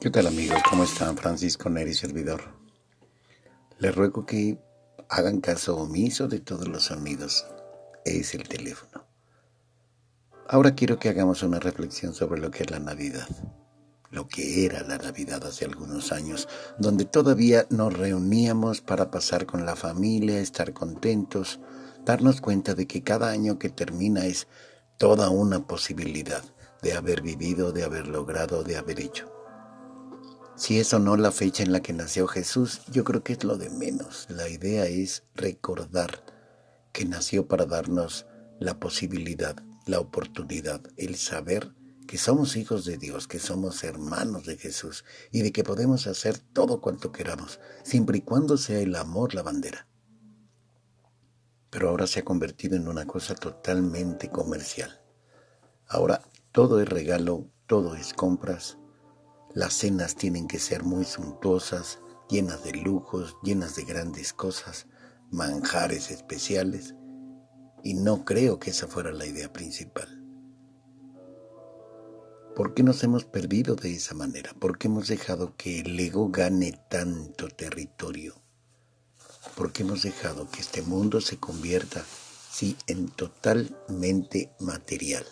¿Qué tal amigos? ¿Cómo están? Francisco Neri, servidor. Les ruego que hagan caso omiso de todos los sonidos. Es el teléfono. Ahora quiero que hagamos una reflexión sobre lo que es la Navidad. Lo que era la Navidad hace algunos años, donde todavía nos reuníamos para pasar con la familia, estar contentos, darnos cuenta de que cada año que termina es toda una posibilidad de haber vivido, de haber logrado, de haber hecho. Si es o no la fecha en la que nació Jesús, yo creo que es lo de menos. La idea es recordar que nació para darnos la posibilidad, la oportunidad, el saber que somos hijos de Dios, que somos hermanos de Jesús y de que podemos hacer todo cuanto queramos, siempre y cuando sea el amor la bandera. Pero ahora se ha convertido en una cosa totalmente comercial. Ahora todo es regalo, todo es compras, las cenas tienen que ser muy suntuosas, llenas de lujos, llenas de grandes cosas, manjares especiales, y no creo que esa fuera la idea principal. ¿Por qué nos hemos perdido de esa manera? ¿Por qué hemos dejado que el ego gane tanto territorio? ¿Por qué hemos dejado que este mundo se convierta, sí, en totalmente material?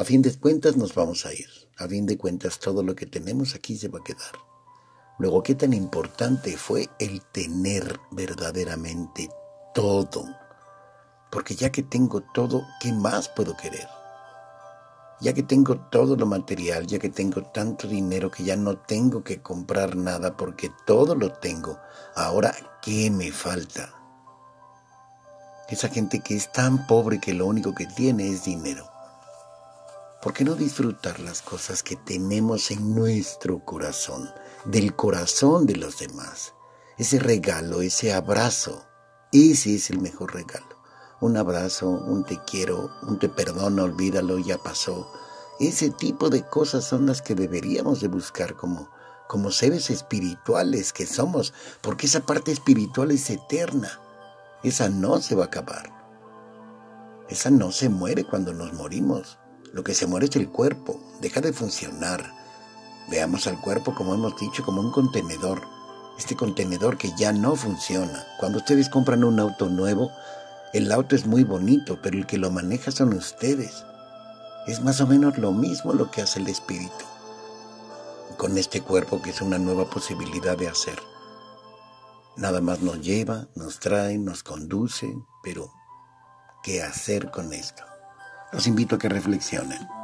A fin de cuentas nos vamos a ir. A fin de cuentas todo lo que tenemos aquí se va a quedar. Luego, ¿qué tan importante fue el tener verdaderamente todo? Porque ya que tengo todo, ¿qué más puedo querer? Ya que tengo todo lo material, ya que tengo tanto dinero que ya no tengo que comprar nada porque todo lo tengo, ahora, ¿qué me falta? Esa gente que es tan pobre que lo único que tiene es dinero. ¿Por qué no disfrutar las cosas que tenemos en nuestro corazón, del corazón de los demás? Ese regalo, ese abrazo, ese es el mejor regalo. Un abrazo, un te quiero, un te perdono, olvídalo, ya pasó. Ese tipo de cosas son las que deberíamos de buscar como, como seres espirituales que somos, porque esa parte espiritual es eterna. Esa no se va a acabar. Esa no se muere cuando nos morimos. Lo que se muere es el cuerpo, deja de funcionar. Veamos al cuerpo, como hemos dicho, como un contenedor. Este contenedor que ya no funciona. Cuando ustedes compran un auto nuevo, el auto es muy bonito, pero el que lo maneja son ustedes. Es más o menos lo mismo lo que hace el espíritu. Con este cuerpo que es una nueva posibilidad de hacer. Nada más nos lleva, nos trae, nos conduce, pero ¿qué hacer con esto? Los invito a que reflexionen.